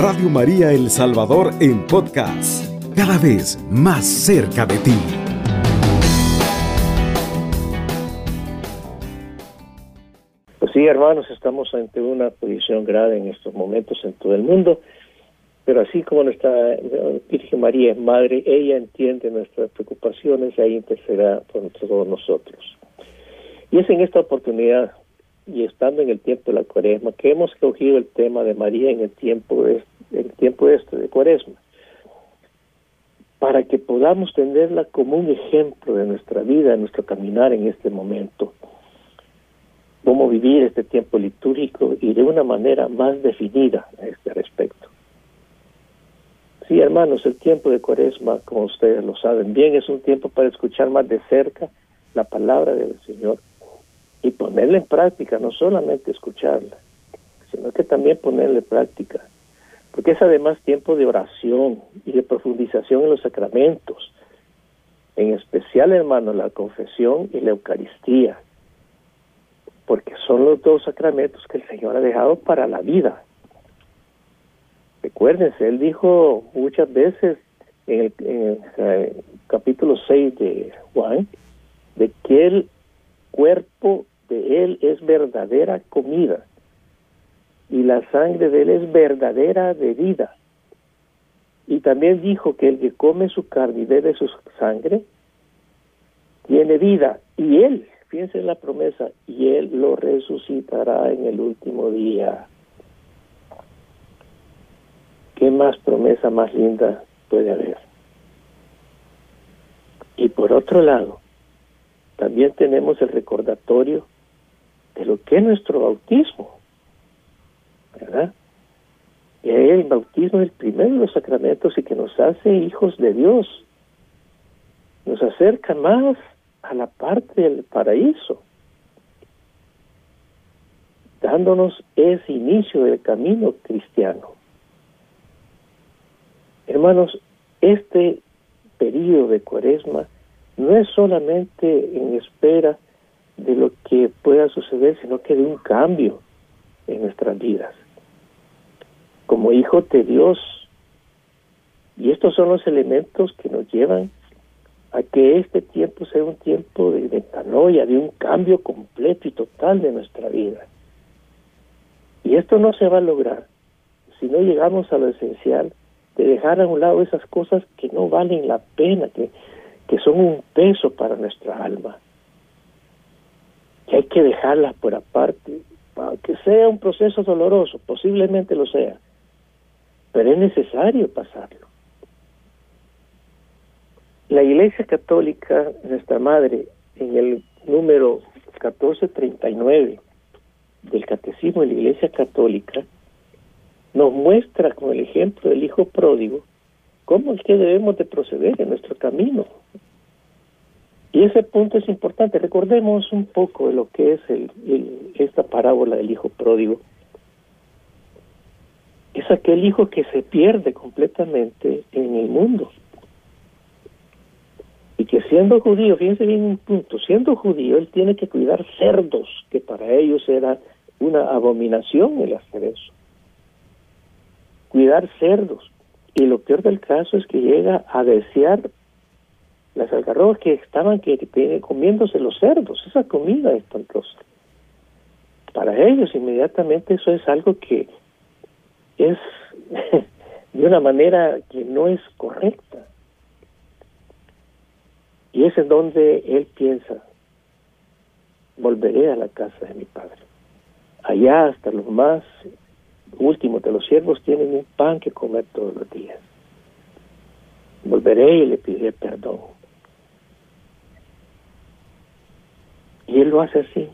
Radio María El Salvador en podcast, cada vez más cerca de ti. Pues sí, hermanos, estamos ante una posición grave en estos momentos en todo el mundo, pero así como nuestra Virgen María es madre, ella entiende nuestras preocupaciones y ahí intercederá por todos nosotros. Y es en esta oportunidad y estando en el tiempo de la cuaresma, que hemos cogido el tema de María en el tiempo, de, el tiempo este de cuaresma, para que podamos tenerla como un ejemplo de nuestra vida, de nuestro caminar en este momento, cómo vivir este tiempo litúrgico y de una manera más definida a este respecto. Sí, hermanos, el tiempo de cuaresma, como ustedes lo saben bien, es un tiempo para escuchar más de cerca la palabra del Señor y ponerla en práctica, no solamente escucharla, sino que también ponerla en práctica, porque es además tiempo de oración y de profundización en los sacramentos, en especial, hermano, la confesión y la Eucaristía, porque son los dos sacramentos que el Señor ha dejado para la vida. Recuérdense, Él dijo muchas veces en el, en el capítulo 6 de Juan, de que Él cuerpo de Él es verdadera comida y la sangre de Él es verdadera bebida. Y también dijo que el que come su carne y bebe su sangre tiene vida y Él, fíjense en la promesa, y Él lo resucitará en el último día. ¿Qué más promesa más linda puede haber? Y por otro lado, también tenemos el recordatorio de lo que es nuestro bautismo, ¿verdad? El bautismo es el primero de los sacramentos y que nos hace hijos de Dios, nos acerca más a la parte del paraíso, dándonos ese inicio del camino cristiano. Hermanos, este periodo de cuaresma no es solamente en espera de lo que pueda suceder, sino que de un cambio en nuestras vidas. Como hijos de Dios, y estos son los elementos que nos llevan a que este tiempo sea un tiempo de metanoia, de un cambio completo y total de nuestra vida. Y esto no se va a lograr si no llegamos a lo esencial de dejar a un lado esas cosas que no valen la pena, que que son un peso para nuestra alma, que hay que dejarlas por aparte, aunque sea un proceso doloroso, posiblemente lo sea, pero es necesario pasarlo. La Iglesia Católica, nuestra madre, en el número 1439 del Catecismo de la Iglesia Católica, nos muestra con el ejemplo del Hijo Pródigo cómo es que debemos de proceder en nuestro camino. Y ese punto es importante. Recordemos un poco de lo que es el, esta parábola del hijo pródigo. Es aquel hijo que se pierde completamente en el mundo. Y que siendo judío, fíjense bien un punto, siendo judío, él tiene que cuidar cerdos, que para ellos era una abominación el hacer eso. Cuidar cerdos. Y lo peor del caso es que llega a desear las algarrobas que estaban que, comiéndose los cerdos, esa comida espantosa. Para ellos inmediatamente eso es algo que es de una manera que no es correcta. Y es en donde él piensa, volveré a la casa de mi padre. Allá hasta los más últimos de los siervos tienen un pan que comer todos los días. Volveré y le pediré perdón. Y él lo hace así.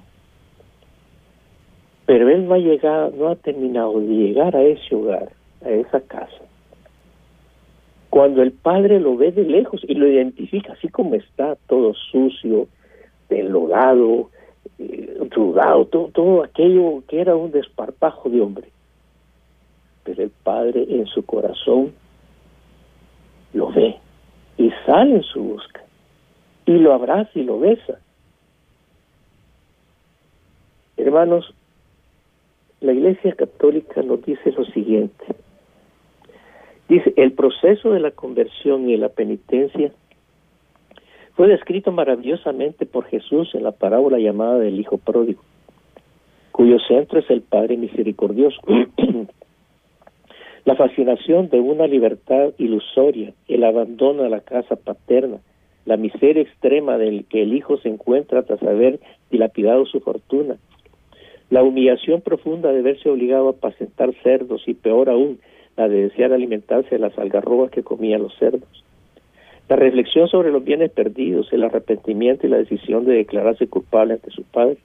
Pero él no ha llegado, no ha terminado de llegar a ese hogar, a esa casa. Cuando el padre lo ve de lejos y lo identifica así como está, todo sucio, enlodado, eh, todo, todo aquello que era un desparpajo de hombre pero el Padre en su corazón lo ve y sale en su busca y lo abraza y lo besa. Hermanos, la Iglesia Católica nos dice lo siguiente, Dice, el proceso de la conversión y de la penitencia fue descrito maravillosamente por Jesús en la parábola llamada del Hijo Pródigo, cuyo centro es el Padre Misericordioso. la fascinación de una libertad ilusoria, el abandono de la casa paterna, la miseria extrema del que el hijo se encuentra tras haber dilapidado su fortuna, la humillación profunda de verse obligado a apacentar cerdos y peor aún, la de desear alimentarse de las algarrobas que comían los cerdos. La reflexión sobre los bienes perdidos, el arrepentimiento y la decisión de declararse culpable ante su padre,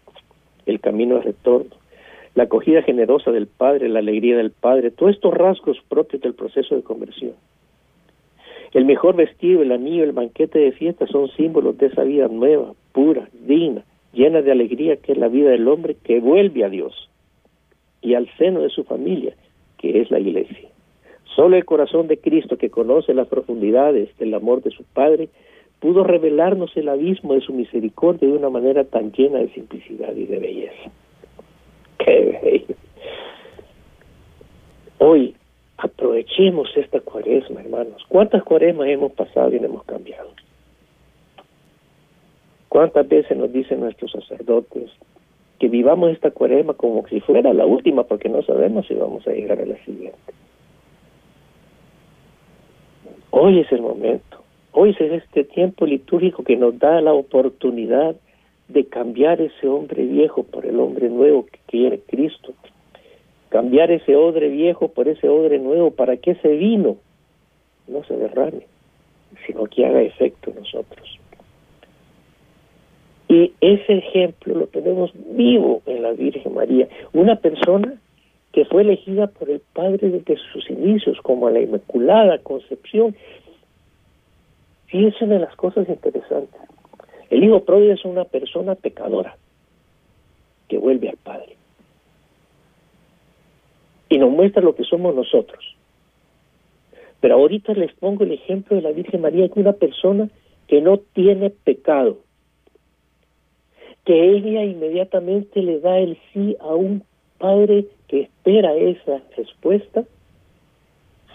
el camino de retorno, la acogida generosa del padre, la alegría del padre, todos estos rasgos propios del proceso de conversión. El mejor vestido, el anillo, el banquete de fiesta son símbolos de esa vida nueva, pura, digna, llena de alegría que es la vida del hombre que vuelve a Dios y al seno de su familia, que es la iglesia. Solo el corazón de Cristo, que conoce las profundidades del amor de su Padre, pudo revelarnos el abismo de su misericordia de una manera tan llena de simplicidad y de belleza. ¡Qué bello! Hoy aprovechemos esta cuaresma, hermanos. ¿Cuántas cuaresmas hemos pasado y no hemos cambiado? ¿Cuántas veces nos dicen nuestros sacerdotes que vivamos esta cuaresma como si fuera la última porque no sabemos si vamos a llegar a la siguiente? Hoy es el momento, hoy es este tiempo litúrgico que nos da la oportunidad de cambiar ese hombre viejo por el hombre nuevo que quiere Cristo, cambiar ese odre viejo por ese odre nuevo para que ese vino no se derrame, sino que haga efecto en nosotros. Y ese ejemplo lo tenemos vivo en la Virgen María, una persona que fue elegida por el Padre desde sus inicios como la Inmaculada Concepción. Y es una de las cosas interesantes. El Hijo Pródigo es una persona pecadora que vuelve al Padre. Y nos muestra lo que somos nosotros. Pero ahorita les pongo el ejemplo de la Virgen María, que es una persona que no tiene pecado que ella inmediatamente le da el sí a un padre que espera esa respuesta,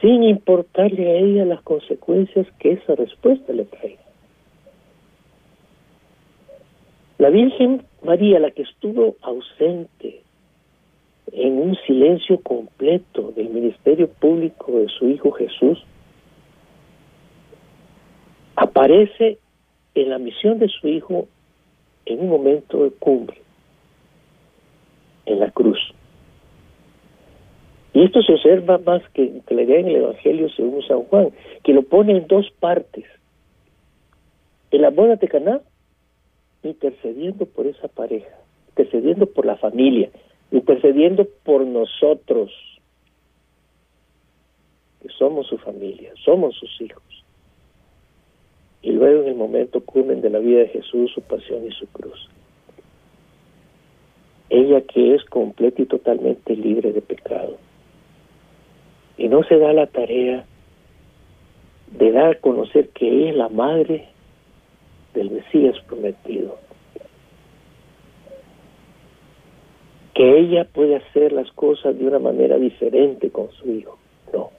sin importarle a ella las consecuencias que esa respuesta le traiga. La Virgen María, la que estuvo ausente en un silencio completo del ministerio público de su Hijo Jesús, aparece en la misión de su Hijo en un momento de cumbre, en la cruz. Y esto se observa más que, que le en el Evangelio según San Juan, que lo pone en dos partes. En la boda de Caná, intercediendo por esa pareja, intercediendo por la familia, intercediendo por nosotros, que somos su familia, somos sus hijos y luego en el momento culmen de la vida de Jesús, su pasión y su cruz. Ella que es completa y totalmente libre de pecado. Y no se da la tarea de dar a conocer que es la madre del Mesías prometido. Que ella puede hacer las cosas de una manera diferente con su hijo. No.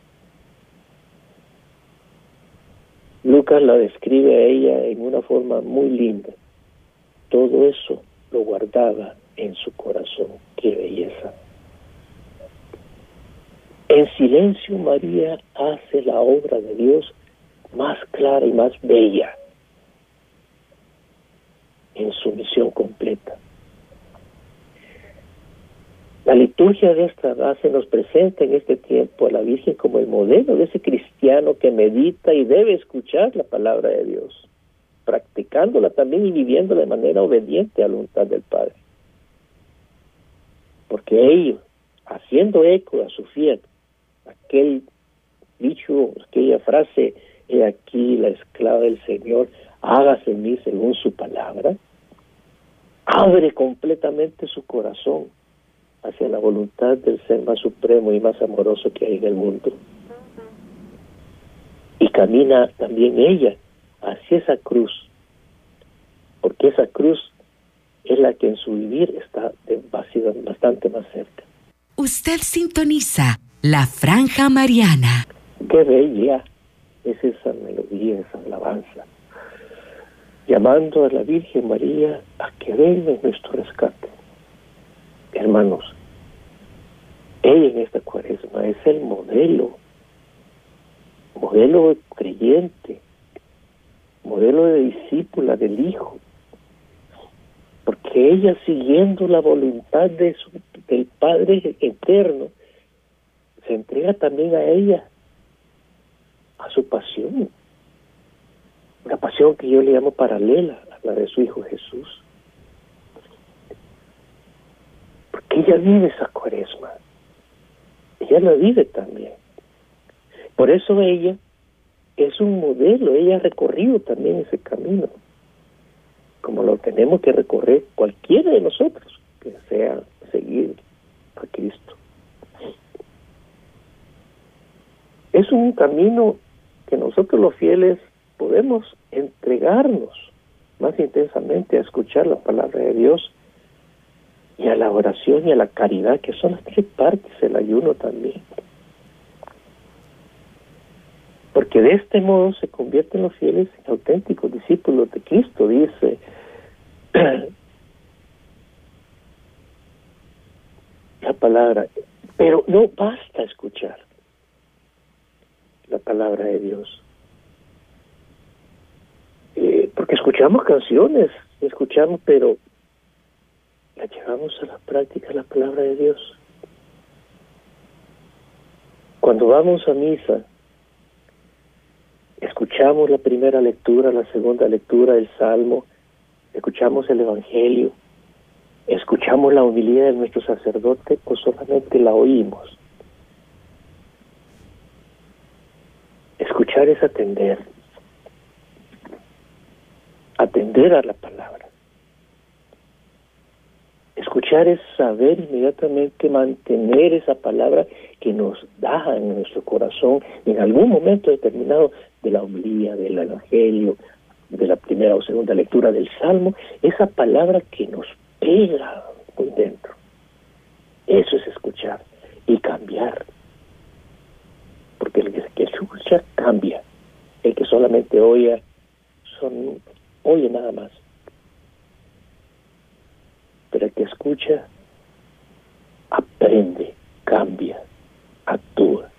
Lucas la describe a ella en una forma muy linda. Todo eso lo guardaba en su corazón. Qué belleza. En silencio María hace la obra de Dios más clara y más bella en su misión completa. De esta base nos presenta en este tiempo a la Virgen como el modelo de ese cristiano que medita y debe escuchar la palabra de Dios, practicándola también y viviéndola de manera obediente a la voluntad del Padre. Porque ellos, haciendo eco a su fiel, aquel dicho, aquella frase, he aquí la esclava del Señor, hágase en mí según su palabra, abre completamente su corazón hacia la voluntad del ser más supremo y más amoroso que hay en el mundo. Y camina también ella hacia esa cruz, porque esa cruz es la que en su vivir está bastante más cerca. Usted sintoniza la franja mariana. qué bella es esa melodía, esa alabanza, llamando a la Virgen María a que venga en nuestro rescate. Hermanos, ella en esta cuaresma es el modelo, modelo creyente, modelo de discípula del Hijo, porque ella siguiendo la voluntad de su, del Padre eterno, se entrega también a ella, a su pasión, una pasión que yo le llamo paralela a la de su Hijo Jesús. Porque ella vive esa cuaresma, ella la vive también. Por eso ella es un modelo, ella ha recorrido también ese camino, como lo tenemos que recorrer cualquiera de nosotros que sea seguir a Cristo. Es un camino que nosotros los fieles podemos entregarnos más intensamente a escuchar la palabra de Dios y a la oración y a la caridad, que son las tres partes del ayuno también. Porque de este modo se convierten los fieles en auténticos discípulos de Cristo, dice la palabra. Pero no basta escuchar la palabra de Dios. Eh, porque escuchamos canciones, escuchamos, pero la llevamos a la práctica la palabra de Dios. Cuando vamos a misa, escuchamos la primera lectura, la segunda lectura del Salmo, escuchamos el Evangelio, escuchamos la humildad de nuestro sacerdote o solamente la oímos. Escuchar es atender, atender a la palabra. Es saber inmediatamente mantener esa palabra que nos da en nuestro corazón en algún momento determinado de la homilía, del evangelio, de la primera o segunda lectura del salmo, esa palabra que nos pega por dentro. Eso es escuchar y cambiar. Porque el que escucha cambia. El que solamente oye, son, oye nada más pero el que escucha aprende, cambia, actúa.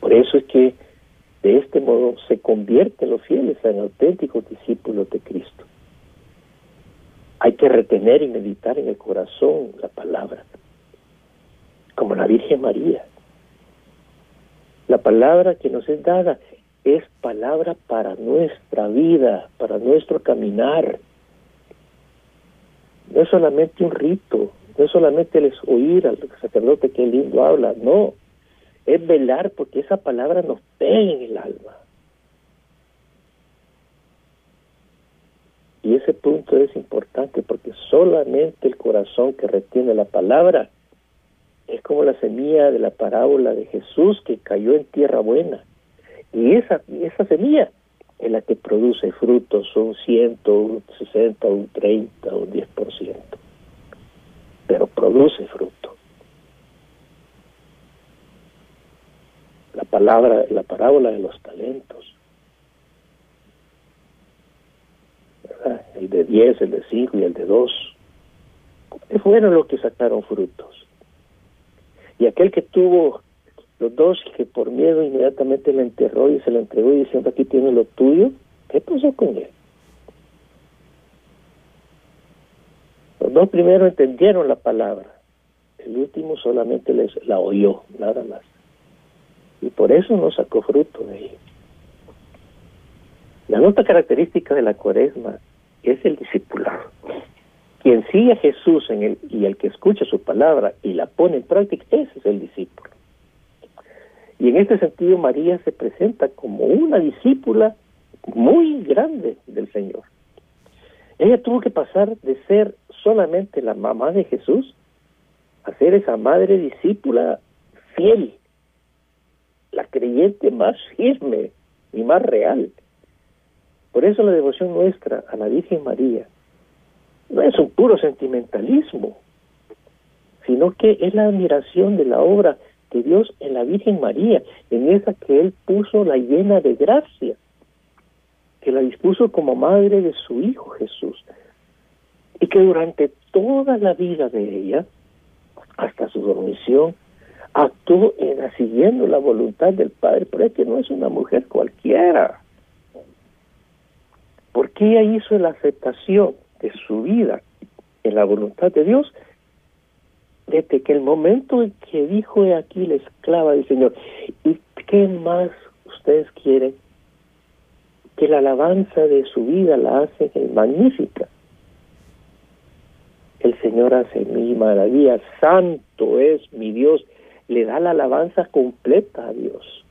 Por eso es que de este modo se convierten los fieles en auténticos discípulos de Cristo. Hay que retener y meditar en el corazón la palabra, como la Virgen María. La palabra que nos es dada es palabra para nuestra vida, para nuestro caminar, no es solamente un rito, no es solamente el oír al sacerdote que lindo habla, no, es velar porque esa palabra nos pegue en el alma. Y ese punto es importante porque solamente el corazón que retiene la palabra es como la semilla de la parábola de Jesús que cayó en tierra buena. Y esa, esa semilla es la que produce frutos, un 100, un 60, un 30, un 10%. Pero produce fruto. La palabra, la parábola de los talentos. El de 10, el de 5 y el de 2. Fueron los que sacaron frutos. Y aquel que tuvo los dos que por miedo inmediatamente le enterró y se lo entregó y diciendo aquí tiene lo tuyo, ¿qué pasó con él? Los dos primero entendieron la palabra, el último solamente les la oyó, nada más. Y por eso no sacó fruto de ella. La nota característica de la cuaresma es el discipulado. Quien sigue a Jesús en y el que escucha su palabra y la pone en práctica, ese es el discípulo. Y en este sentido María se presenta como una discípula muy grande del Señor. Ella tuvo que pasar de ser solamente la mamá de Jesús a ser esa madre discípula fiel, la creyente más firme y más real. Por eso la devoción nuestra a la Virgen María no es un puro sentimentalismo, sino que es la admiración de la obra de Dios en la Virgen María, en esa que Él puso la llena de gracia, que la dispuso como madre de su Hijo Jesús, y que durante toda la vida de ella, hasta su dormición, actuó en, siguiendo la voluntad del Padre, pero es no es una mujer cualquiera, porque ella hizo la aceptación de su vida en la voluntad de Dios, desde que el momento en que dijo aquí la esclava del Señor, ¿y qué más ustedes quieren? Que la alabanza de su vida la hacen magnífica. El Señor hace mi maravilla, santo es mi Dios, le da la alabanza completa a Dios.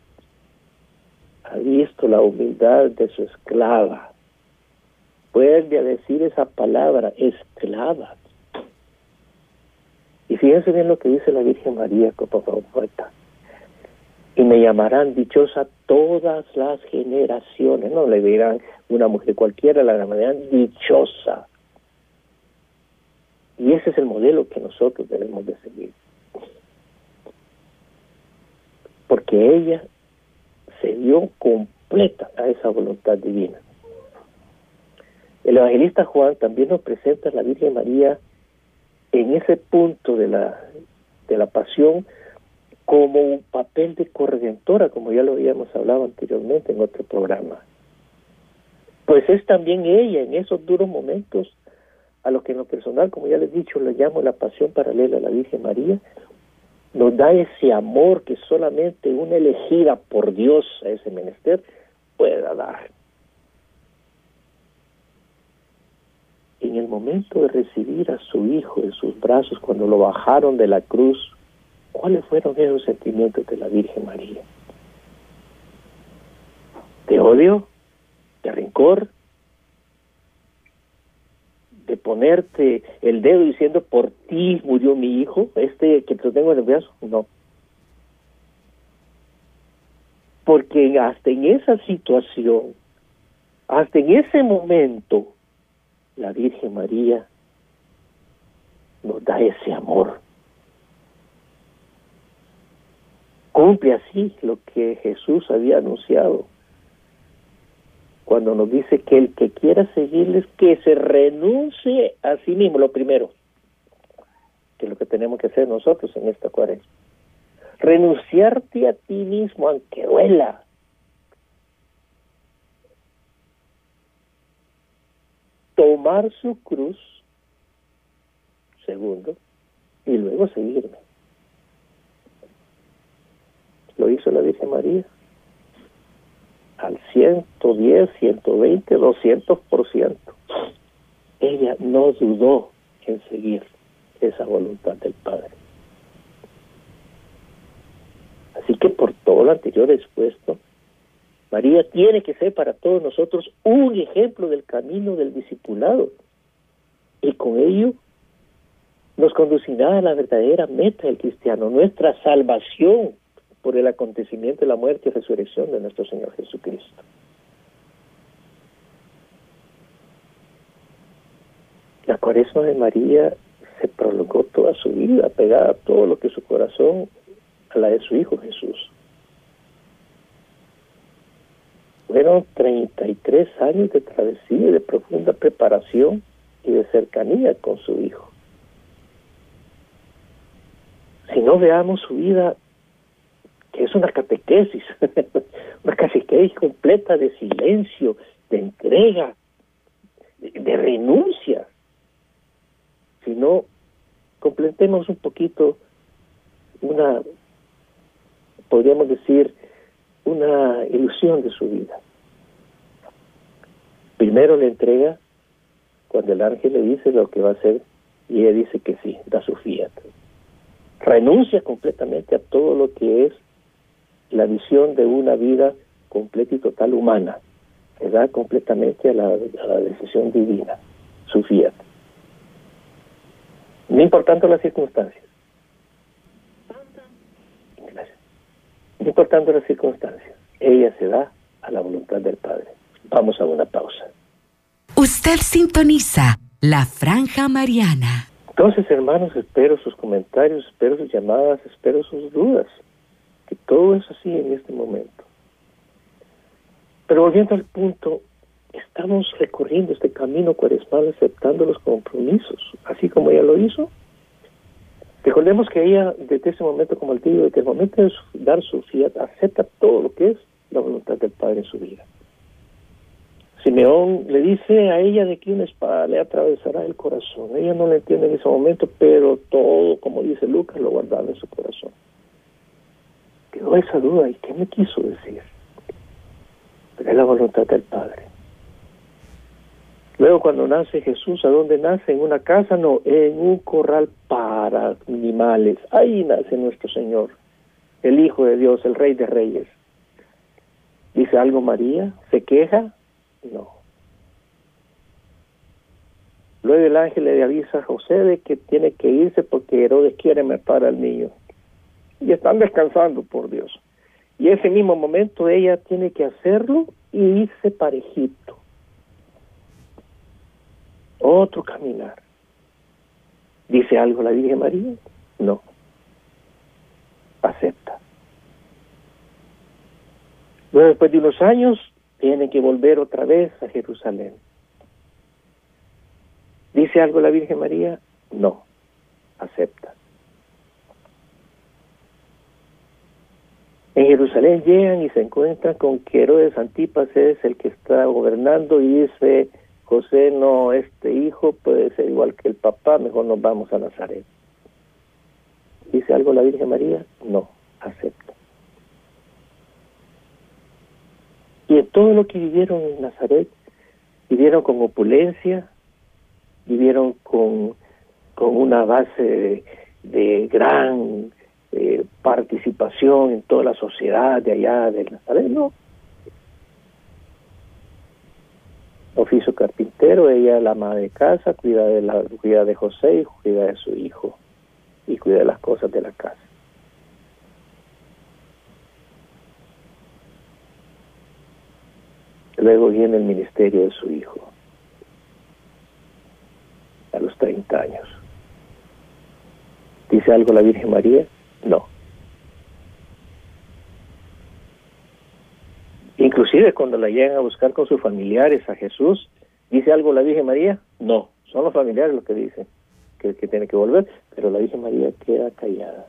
Ha visto la humildad de su esclava vuelve a decir esa palabra, esclava. Y fíjense bien lo que dice la Virgen María como poeta. Y me llamarán dichosa todas las generaciones. No le dirán una mujer cualquiera, la llamarán dichosa. Y ese es el modelo que nosotros debemos de seguir. Porque ella se dio completa a esa voluntad divina. El evangelista Juan también nos presenta a la Virgen María en ese punto de la, de la pasión como un papel de corredentora, como ya lo habíamos hablado anteriormente en otro programa. Pues es también ella en esos duros momentos a lo que en lo personal, como ya les he dicho, le llamo la pasión paralela a la Virgen María, nos da ese amor que solamente una elegida por Dios a ese menester pueda dar. En el momento de recibir a su hijo en sus brazos, cuando lo bajaron de la cruz, ¿cuáles fueron esos sentimientos de la Virgen María? ¿De odio? ¿De rencor? ¿De ponerte el dedo diciendo por ti murió mi hijo, este que te tengo en el brazo? No. Porque hasta en esa situación, hasta en ese momento, la Virgen María nos da ese amor. Cumple así lo que Jesús había anunciado cuando nos dice que el que quiera seguirles, que se renuncie a sí mismo, lo primero, que es lo que tenemos que hacer nosotros en esta cuaresma. Renunciarte a ti mismo, aunque duela, tomar su cruz, segundo, y luego seguirme. Lo hizo la Virgen María al 110, 120, 200%. Ella no dudó en seguir esa voluntad del Padre. Así que por todo lo anterior expuesto, María tiene que ser para todos nosotros un ejemplo del camino del discipulado y con ello nos conducirá a la verdadera meta del cristiano, nuestra salvación por el acontecimiento de la muerte y resurrección de nuestro Señor Jesucristo. La cuaresma de María se prolongó toda su vida, pegada a todo lo que su corazón a la de su Hijo Jesús. Fueron 33 años de travesía, de profunda preparación y de cercanía con su hijo. Si no veamos su vida, que es una catequesis, una catequesis completa de silencio, de entrega, de, de renuncia, si no completemos un poquito una, podríamos decir, una ilusión de su vida. Primero le entrega cuando el ángel le dice lo que va a hacer y ella dice que sí, da su fiat. Renuncia completamente a todo lo que es la visión de una vida completa y total humana. Se da completamente a la, decisión divina, su fiat. No importando las circunstancias. No importando las circunstancias, ella se da a la voluntad del Padre. Vamos a una pausa. Usted sintoniza la franja mariana. Entonces, hermanos, espero sus comentarios, espero sus llamadas, espero sus dudas. que todo es así en este momento. Pero volviendo al punto, estamos recorriendo este camino cuaresmal aceptando los compromisos, así como ella lo hizo. Recordemos que ella, desde ese momento, como el tío, desde el momento de dar su fiat, acepta todo lo que es la voluntad del Padre en su vida. Simeón le dice a ella de que una espada le atravesará el corazón. Ella no lo entiende en ese momento, pero todo, como dice Lucas, lo guardaba en su corazón. Quedó esa duda, ¿y qué me quiso decir? Pero es la voluntad del Padre. Luego cuando nace Jesús, ¿a dónde nace? ¿En una casa? No, en un corral para animales. Ahí nace nuestro Señor, el Hijo de Dios, el Rey de Reyes. ¿Dice algo María? ¿Se queja? No. Luego el ángel le avisa a José de que tiene que irse porque Herodes quiere matar al niño. Y están descansando, por Dios. Y ese mismo momento ella tiene que hacerlo y irse para Egipto. Otro caminar. ¿Dice algo la Virgen María? No. Acepta. Luego, después de unos años, tiene que volver otra vez a Jerusalén. ¿Dice algo la Virgen María? No, acepta. En Jerusalén llegan y se encuentran con que Herodes Antipas es el que está gobernando y dice, José, no, este hijo puede ser igual que el papá, mejor nos vamos a Nazaret. ¿Dice algo la Virgen María? No, acepta. Y en todo lo que vivieron en Nazaret, vivieron con opulencia, vivieron con, con una base de, gran eh, participación en toda la sociedad de allá de Nazaret, no. Oficio carpintero, ella la madre de casa, cuida de, la, cuida de José y cuida de su hijo y cuida de las cosas de la casa. Luego viene el ministerio de su hijo, a los 30 años. ¿Dice algo la Virgen María? No. Inclusive cuando la llegan a buscar con sus familiares a Jesús, ¿dice algo la Virgen María? No, son los familiares los que dicen que, tiene que volver, pero la Virgen María queda callada.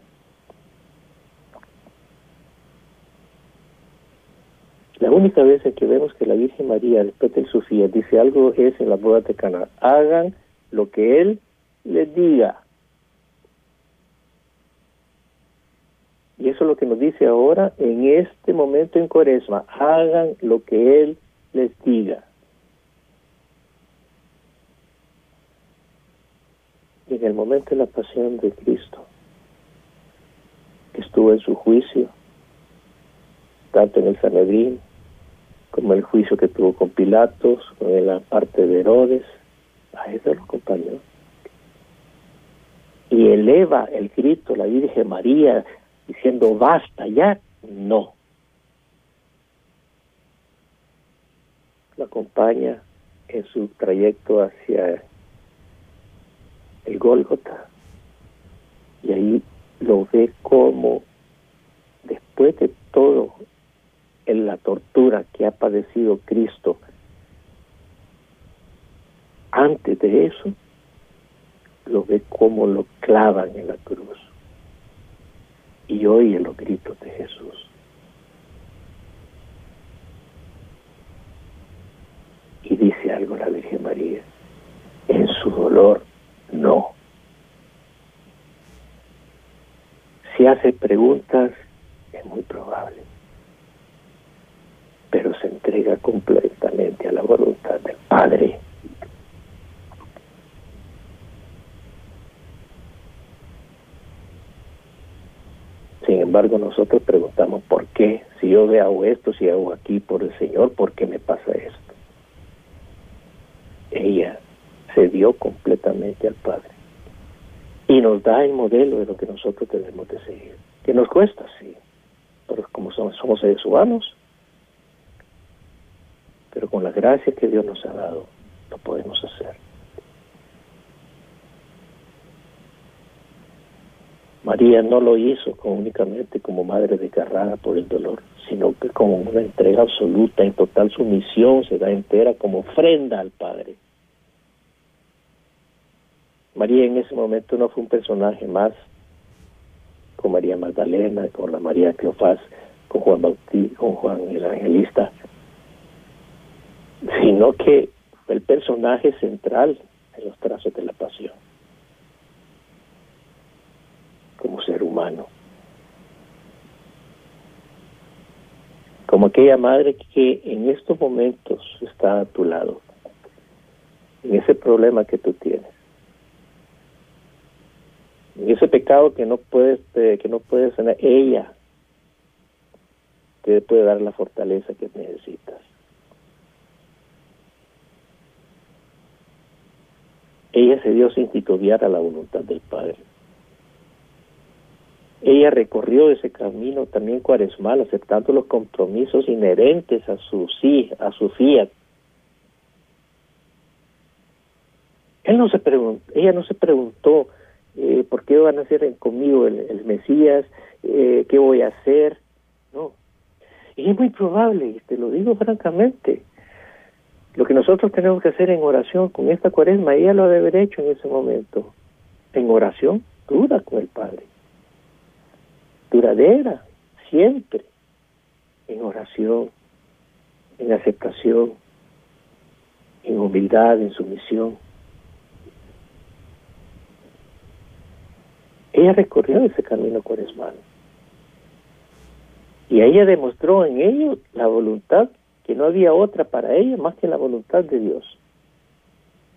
La única vez que vemos que la Virgen María, después de Sofía, dice algo es en la boda de Cana. Hagan lo que Él les diga. Y eso es lo que nos dice ahora en este momento en Cuaresma. Hagan lo que Él les diga. Y en el momento de la pasión de Cristo, que estuvo en su juicio, tanto en el Sanedrín como el juicio que tuvo con Pilatos, con la parte de Herodes, a eso lo acompañó. Y eleva el grito la Virgen María diciendo basta ya, no. Lo acompaña en su trayecto hacia el Gólgota y ahí lo ve como después de todo en la tortura que ha padecido Cristo, antes de eso, lo ve como lo clavan en la cruz y oye los gritos de Jesús. Y dice algo la Virgen María, en su dolor no. Si hace preguntas, es muy probable pero se entrega completamente a la voluntad del Padre. Sin nosotros preguntamos, ¿por qué? Si yo hago esto, si hago aquí por el Señor, ¿por qué me pasa esto? Ella se dio completamente al Padre y nos da el modelo de lo que nosotros debemos de seguir. Que nos cuesta, sí, pero como somos, somos seres humanos, pero con la gracia que Dios nos ha dado, lo podemos hacer. María no lo hizo únicamente como madre desgarrada por el dolor, sino que como una entrega absoluta, en total sumisión, se da entera como ofrenda al Padre. María en ese momento no fue un personaje más con María Magdalena, con la María Cleofás, con Juan Bautista, con Juan el Evangelista, sino que fue el personaje central en los trazos de la pasión. como ser Como aquella madre que en estos momentos está a tu lado, en ese problema que tú tienes, en ese pecado que no puedes, eh, que no puedes tener, ella te puede dar la fortaleza que necesitas. Ella se dio sin titubear a la voluntad del Padre. Ella recorrió ese camino también cuaresmal, aceptando los compromisos inherentes a su sí, a su fiat. Él no se ella no se preguntó eh, por qué van a hacer conmigo el, Mesías, eh, qué voy a hacer. No. Y es muy probable, y te lo digo francamente, lo que nosotros tenemos que hacer en oración con esta cuaresma, ella lo debe haber hecho en ese momento. En oración, duda con el Padre duradera, siempre, en oración, en aceptación, en humildad, en sumisión. Ella recorrió ese camino cuaresmal. Y ella demostró en ello la voluntad, que no había otra para ella más que la voluntad de Dios.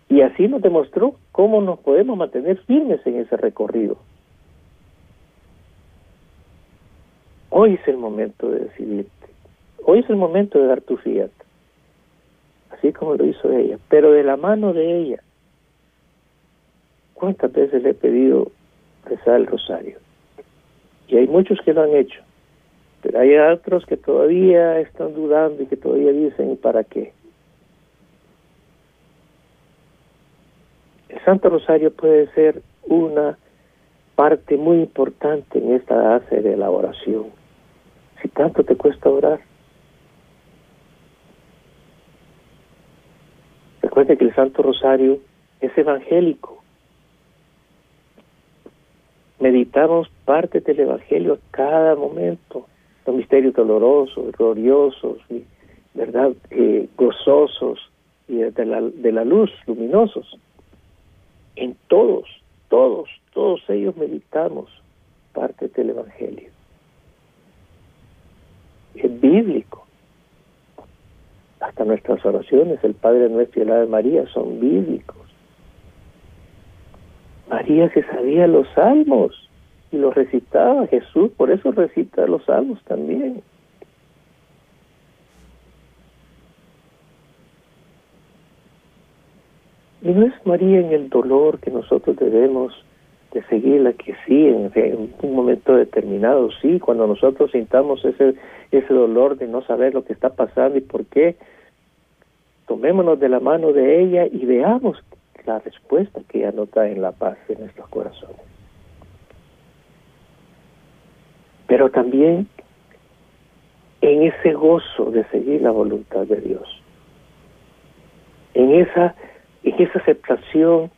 Y así nos demostró cómo nos podemos mantener firmes en ese recorrido. Hoy es el momento de decidirte. Hoy es el momento de dar tu fiat. Así como lo hizo ella. Pero de la mano de ella. ¿Cuántas veces le he pedido rezar el rosario? Y hay muchos que lo han hecho. Pero hay otros que todavía están dudando y que todavía dicen, ¿para qué? El Santo Rosario puede ser una parte muy importante en esta base de la oración si tanto te cuesta orar. Recuerda que el Santo Rosario es evangélico. Meditamos parte del Evangelio a cada momento, los misterios dolorosos, gloriosos, ¿verdad? Eh, gozosos y de la, de la luz, luminosos. En todos, todos, todos ellos meditamos parte del Evangelio es bíblico. Hasta nuestras oraciones, el Padre Nuestro y la de María, son bíblicos. María se sabía los salmos y los recitaba Jesús, por eso recita los salmos también. Y no es María en el dolor que nosotros debemos de seguirla, que sí, en, un momento determinado, sí, cuando nosotros sintamos ese, ese dolor de no saber lo que está pasando y por qué, tomémonos de la mano de ella y veamos la respuesta que ella nota en la paz de nuestros corazones. Pero también en ese gozo de seguir la voluntad de Dios, en esa, en esa aceptación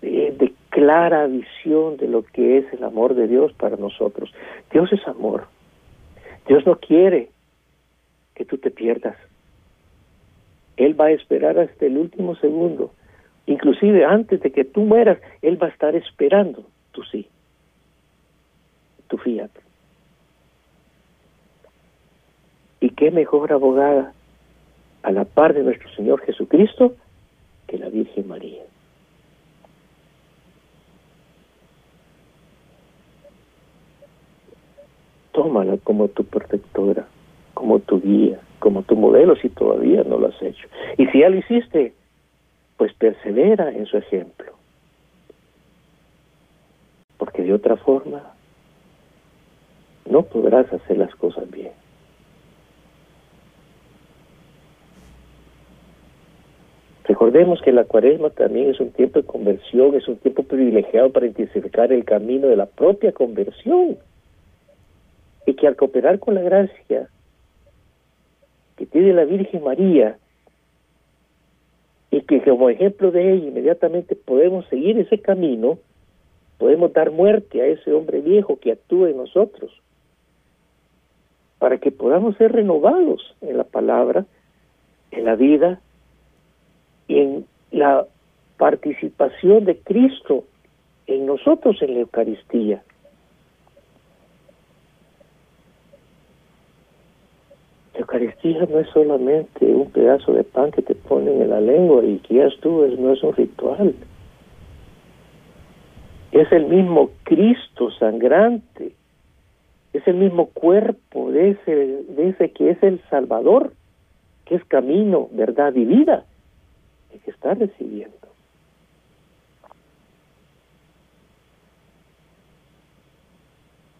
de clara visión de lo que es el amor de Dios para nosotros. Dios es amor. Dios no quiere que tú te pierdas. Él va a esperar hasta el último segundo. Inclusive antes de que tú mueras, Él va a estar esperando tu sí, tu fiat. ¿Y qué mejor abogada a la par de nuestro Señor Jesucristo que la Virgen María? Tómala como tu protectora, como tu guía, como tu modelo si todavía no lo has hecho. Y si ya lo hiciste, pues persevera en su ejemplo. Porque de otra forma no podrás hacer las cosas bien. Recordemos que la cuaresma también es un tiempo de conversión, es un tiempo privilegiado para intensificar el camino de la propia conversión. Y que al cooperar con la gracia que tiene la Virgen María, y que como ejemplo de ella inmediatamente podemos seguir ese camino, podemos dar muerte a ese hombre viejo que actúa en nosotros, para que podamos ser renovados en la palabra, en la vida y en la participación de Cristo en nosotros en la Eucaristía. Eucaristía no es solamente un pedazo de pan que te ponen en la lengua y que ya estuvo, no es un ritual. Es el mismo Cristo sangrante, es el mismo cuerpo de ese, de ese que es el Salvador, que es camino, verdad y vida, el que está recibiendo.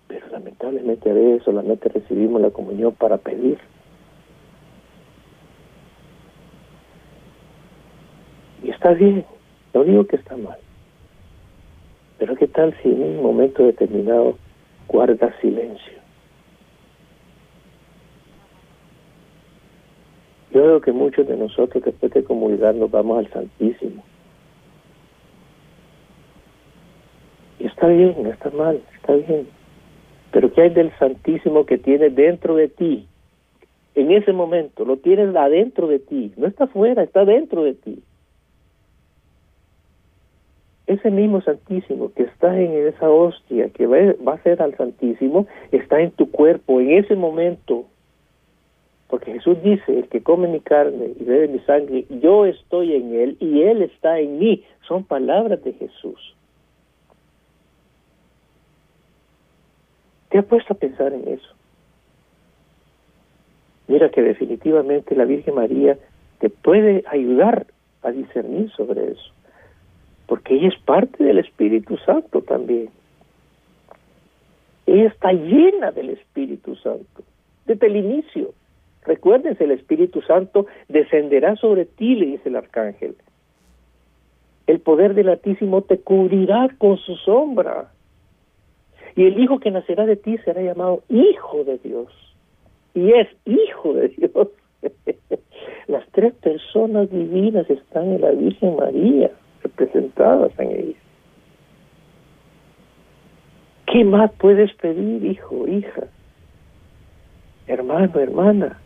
Pero lamentablemente a veces solamente recibimos la comunión para pedir. Está bien, no digo que está mal. Pero ¿qué tal si en un momento determinado guarda silencio? Yo veo que muchos de nosotros después de comulgar nos vamos al Santísimo. Y está bien, no está mal, está bien. Pero ¿qué hay del Santísimo que tienes dentro de ti? En ese momento, lo tienes adentro de ti, no está afuera, está dentro de ti ese mismo Santísimo que está en esa hostia, que va, a ser al Santísimo, está en tu cuerpo en ese momento. Porque Jesús dice, el que come mi carne y bebe mi sangre, yo estoy en él y él está en mí. Son palabras de Jesús. ¿Te has puesto a pensar en eso? Mira que definitivamente la Virgen María te puede ayudar a discernir sobre eso porque ella es parte del Espíritu Santo también. Ella está llena del Espíritu Santo, desde el inicio. Recuérdense, el Espíritu Santo descenderá sobre ti, le dice el arcángel. El poder del Altísimo te cubrirá con su sombra. Y el Hijo que nacerá de ti será llamado Hijo de Dios. Y es Hijo de Dios. Las tres personas divinas están en la Virgen María representadas en ella. ¿Qué más puedes pedir, hijo, hija, hermano, hermana?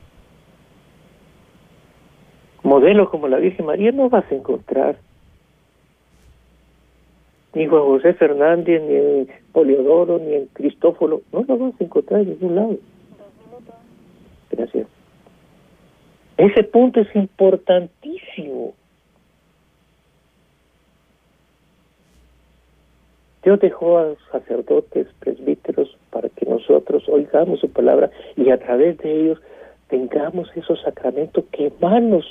Modelo como la Virgen María no vas a encontrar. Ni Juan José Fernández, ni en Poliodoro, ni en Cristóforo. No lo vas a encontrar en ningún lado. Gracias. Ese punto es importantísimo. Dios dejó a sacerdotes, presbíteros, para que nosotros oigamos su palabra y a través de ellos tengamos esos sacramentos que más nos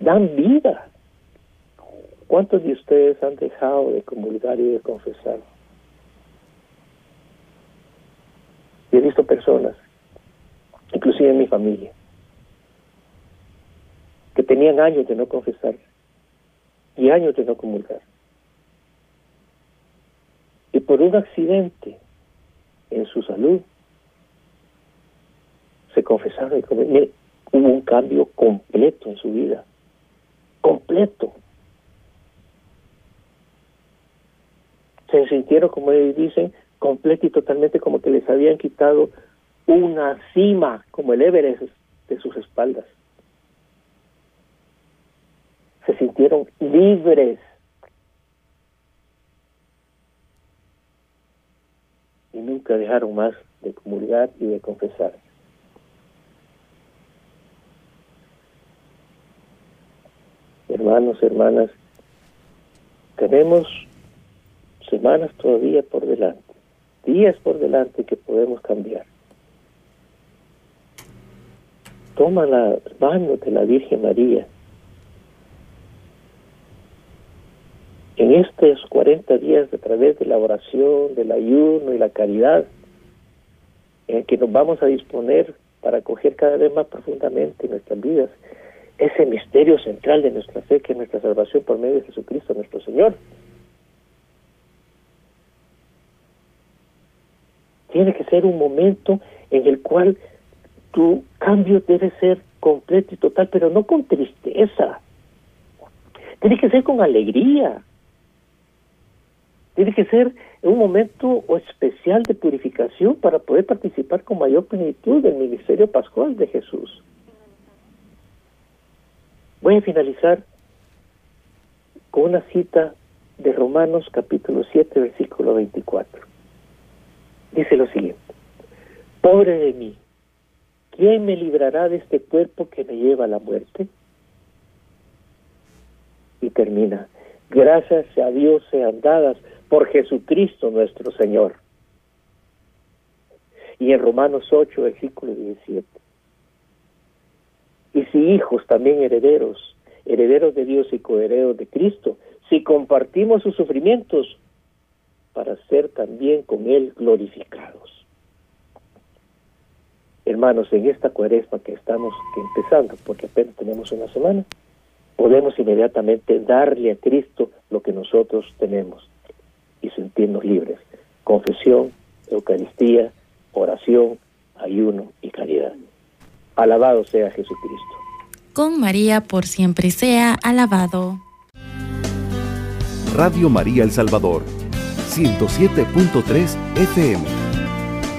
dan vida. ¿Cuántos de ustedes han dejado de comulgar y de confesar? he visto personas, inclusive en mi familia, que tenían años de no confesar y años de no comulgar por un accidente en su salud se confesaron y hubo un cambio completo en su vida, completo. Se sintieron, como ellos dicen, completo y totalmente como que les habían quitado una cima, como el Everest, de sus espaldas. Se sintieron libres y nunca dejaron más de comulgar y de confesar. Hermanos, hermanas, tenemos semanas todavía por delante, días por delante que podemos cambiar. Toma la mano de la Virgen María estos 40 días a través de la oración, del ayuno y la caridad, en que nos vamos a disponer para acoger cada vez más profundamente nuestras vidas ese misterio central de nuestra fe, que es nuestra salvación por medio de Jesucristo nuestro Señor. Tiene que ser un momento en el cual tu cambio debe ser completo y total, pero no con tristeza. Tiene que ser con alegría. Tiene que ser un momento especial de purificación para poder participar con mayor plenitud del ministerio pascual de Jesús. Voy a finalizar con una cita de Romanos capítulo 7, versículo 24. Dice lo siguiente, pobre de mí, ¿quién me librará de este cuerpo que me lleva a la muerte? Y termina, gracias a Dios sean dadas por Jesucristo nuestro Señor. Y en Romanos 8, versículo 17. Y si hijos, también herederos, herederos de Dios y coherederos de Cristo, si compartimos sus sufrimientos, para ser también con Él glorificados. Hermanos, en esta cuaresma que estamos empezando, porque apenas tenemos una semana, podemos inmediatamente darle a Cristo lo que nosotros tenemos y sentirnos libres. Confesión, Eucaristía, oración, ayuno y caridad. Alabado sea Jesucristo. Con María por siempre sea alabado. Radio María El Salvador, 107.3 FM,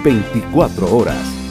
24 horas.